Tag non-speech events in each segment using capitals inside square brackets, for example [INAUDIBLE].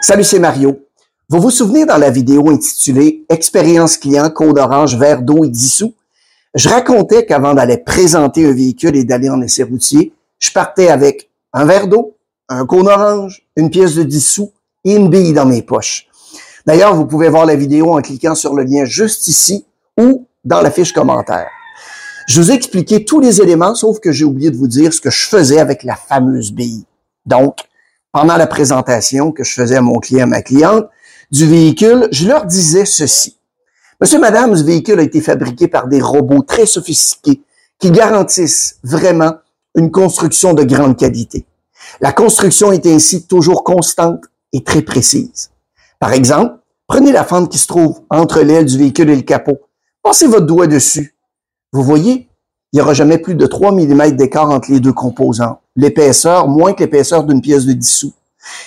Salut, c'est Mario. Vous vous souvenez dans la vidéo intitulée Expérience client, code orange, verre d'eau et dissous? Je racontais qu'avant d'aller présenter un véhicule et d'aller en essai routier, je partais avec un verre d'eau, un cône orange, une pièce de dissous et une bille dans mes poches. D'ailleurs, vous pouvez voir la vidéo en cliquant sur le lien juste ici ou dans la fiche commentaire. Je vous ai expliqué tous les éléments, sauf que j'ai oublié de vous dire ce que je faisais avec la fameuse bille. Donc, pendant la présentation que je faisais à mon client, à ma cliente, du véhicule, je leur disais ceci. Monsieur, madame, ce véhicule a été fabriqué par des robots très sophistiqués qui garantissent vraiment une construction de grande qualité. La construction est ainsi toujours constante et très précise. Par exemple, prenez la fente qui se trouve entre l'aile du véhicule et le capot. Passez votre doigt dessus. Vous voyez, il n'y aura jamais plus de 3 mm d'écart entre les deux composants. L'épaisseur, moins que l'épaisseur d'une pièce de dissous.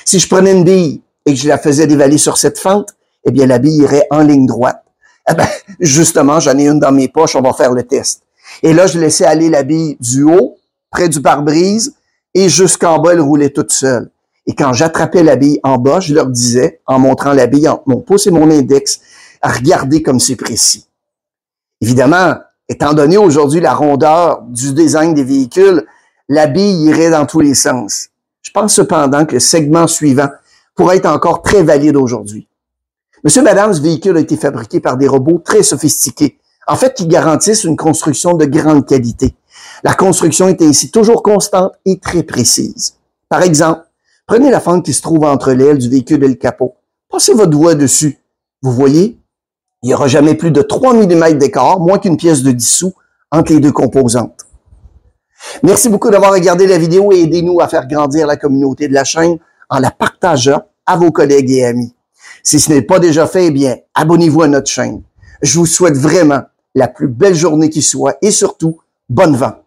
Si je prenais une bille et que je la faisais dévaler sur cette fente, eh bien, la bille irait en ligne droite. Eh ben, [LAUGHS] justement, j'en ai une dans mes poches, on va faire le test. Et là, je laissais aller la bille du haut, près du pare-brise, et jusqu'en bas, elle roulait toute seule. Et quand j'attrapais la bille en bas, je leur disais, en montrant la bille entre mon pouce et mon index, à regarder comme c'est précis. Évidemment, étant donné aujourd'hui la rondeur du design des véhicules, la bille irait dans tous les sens. Je pense cependant que le segment suivant pourrait être encore très valide aujourd'hui. Monsieur, madame, ce véhicule a été fabriqué par des robots très sophistiqués, en fait, qui garantissent une construction de grande qualité. La construction est ainsi toujours constante et très précise. Par exemple, prenez la fente qui se trouve entre l'aile du véhicule et le capot. Passez votre doigt dessus. Vous voyez, il n'y aura jamais plus de 3 mm d'écart, moins qu'une pièce de dissous, entre les deux composantes. Merci beaucoup d'avoir regardé la vidéo et aidez-nous à faire grandir la communauté de la chaîne en la partageant à vos collègues et amis. Si ce n'est pas déjà fait, eh bien, abonnez-vous à notre chaîne. Je vous souhaite vraiment la plus belle journée qui soit et surtout, bonne vente.